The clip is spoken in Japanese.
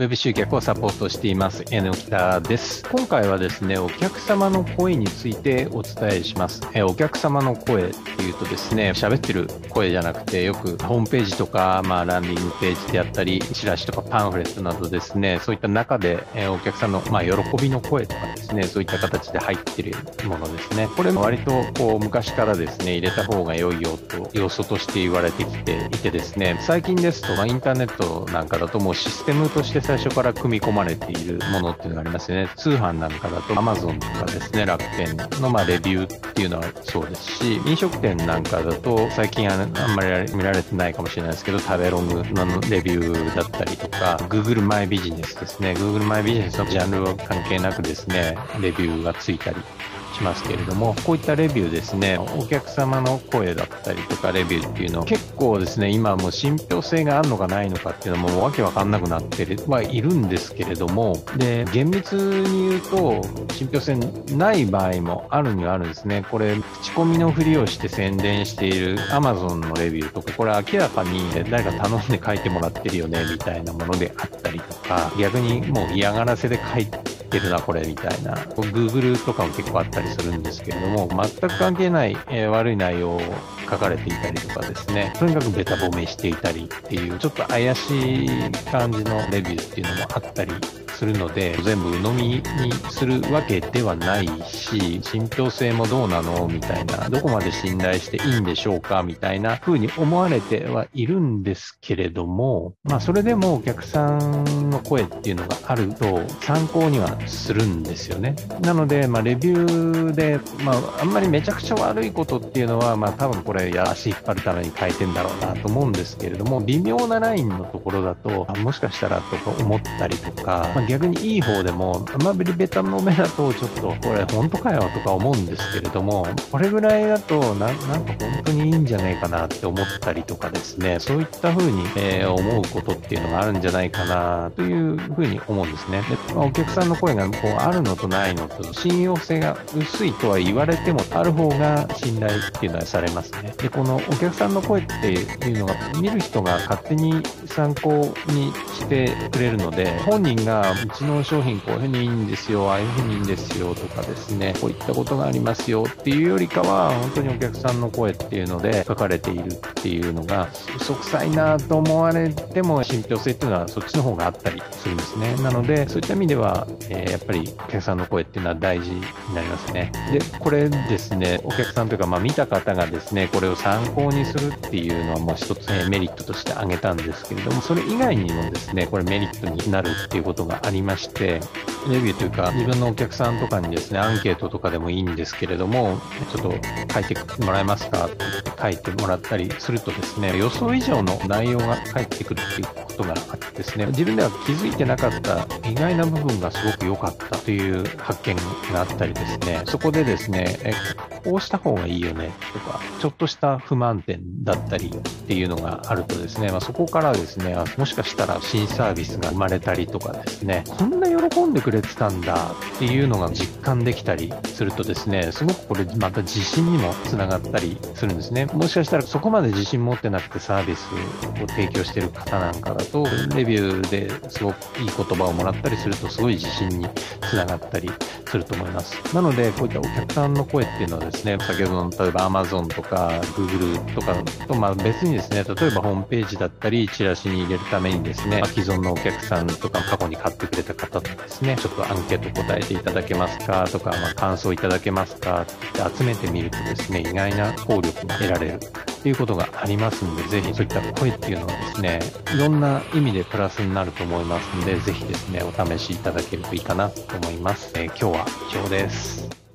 ウェブ集客をサポートしています、N 北です。今回はですね、お客様の声についてお伝えします。えお客様の声っていうとですね、喋ってる声じゃなくて、よくホームページとか、まあ、ランディングページであったり、チラシとかパンフレットなどですね、そういった中で、えお客さんの、まあ、喜びの声とかですね、そういった形で入ってるものですね。これも割とこう昔からですね、入れた方が良いよと、要素として言われてきていてですね、最近ですと、まあ、インターネットなんかだともうシステムとして最初から組み込まれているものっていうのがありますよね。通販なんかだと Amazon とかですね、楽天のまレビューっていうのはそうですし、飲食店なんかだと最近あんまり見られてないかもしれないですけど、食べログのレビューだったりとか、Google マイビジネスですね。Google マイビジネスのジャンルは関係なくですね、レビューがついたりしますけれども、こういったレビューですね、お客様の声だったりとかレビューっていうの結構ですね、今もう信憑性があるのかないのかっていうのもわけわかんなくなってはいるんですけれども、で、厳密に言うと、信憑性ない場合もあるにはあるんですね。これ、口コミのふりをして宣伝している Amazon のレビューとか、これ明らかに誰か頼んで書いてもらってるよね、みたいなものであったりとか、逆にもう嫌がらせで書いてってるな、これ、みたいな。Google とかも結構あったりするんですけれども、全く関係ない、えー、悪い内容を書かれていたりとかですね、とにかくベタ褒めしていたりっていう、ちょっと怪しい感じのレビューっていうのもあったりするので、全部鵜呑みにするわけではないし、信憑性もどうなの？みたいな、どこまで信頼していいんでしょうか？みたいな風に思われてはいるんですけれども、まあそれでもお客さんの声っていうのがあると参考にはするんですよね。なので、まあレビューで、まああんまりめちゃくちゃ悪いことっていうのは、まあ多分これ足引っ張るために書いてんだろうなと思うんですけれども、微妙なラインのところだと、もしかしたらとか思ったりとか、まあ逆にいい方でも、あまりベタの目だと、ちょっと、これ本当かよとか思うんですけれども、これぐらいだと、ななんか本当にいいんじゃないかなって思ったりとかですね、そういった風に、えー、思うことっていうのがあるんじゃないかなという風に思うんですね。でまあ、お客さんの声がこうあるのとないのと、信用性が薄いとは言われても、ある方が信頼っていうのはされますね。で、このお客さんの声っていうのが、見る人が勝手に参考にしてくれるので、本人がうちの商品こういうふうにいいんですよ、ああいうふうにいいんですよとかですね、こういったことがありますよっていうよりかは、本当にお客さんの声っていうので書かれているっていうのが、嘘くさいなと思われても、信憑性っていうのはそっちの方があったりするんですね。なので、そういった意味では、えー、やっぱりお客さんの声っていうのは大事になりますね。で、これですね、お客さんというか、まあ見た方がですね、これを参考にするっていうのはもう一つ、ね、メリットとして挙げたんですけれども、それ以外にもですね、これメリットになるっていうことがありまして、レビューというか、自分のお客さんとかにですね、アンケートとかでもいいんですけれども、ちょっと書いてもらえますかって書いてもらったりするとですね、予想以上の内容が返ってくるっていうことがあってですね、自分では気づいてなかった意外な部分がすごく良かったという発見があったりですね、そこでですね、こうした方がいいよねとか、ちょっとした不満点だったりっていうのがあるとですね、まあ、そこからですね、もしかしたら新サービスが生まれたりとかですね、こんな喜んでくれてたんだっていうのが実感できたりするとですね、すごくこれまた自信にもつながったりするんですね。もしかしたらそこまで自信持ってなくてサービスを提供してる方なんかだと、レビューですごくいい言葉をもらったりするとすごい自信につながったりすると思います。なので、こういったお客さんの声っていうのはですね、ね先ほどの例えば Amazon とか Google とかと、まあ別にですね、例えばホームページだったり、チラシに入れるためにですね、まあ、既存のお客さんとか過去に買ってくれた方とかですね、ちょっとアンケート答えていただけますかとか、まあ感想いただけますかって集めてみるとですね、意外な効力が得られるっていうことがありますんで、ぜひそういった声っていうのはですね、いろんな意味でプラスになると思いますので、ぜひですね、お試しいただけるといいかなと思います。えー、今日は以上です。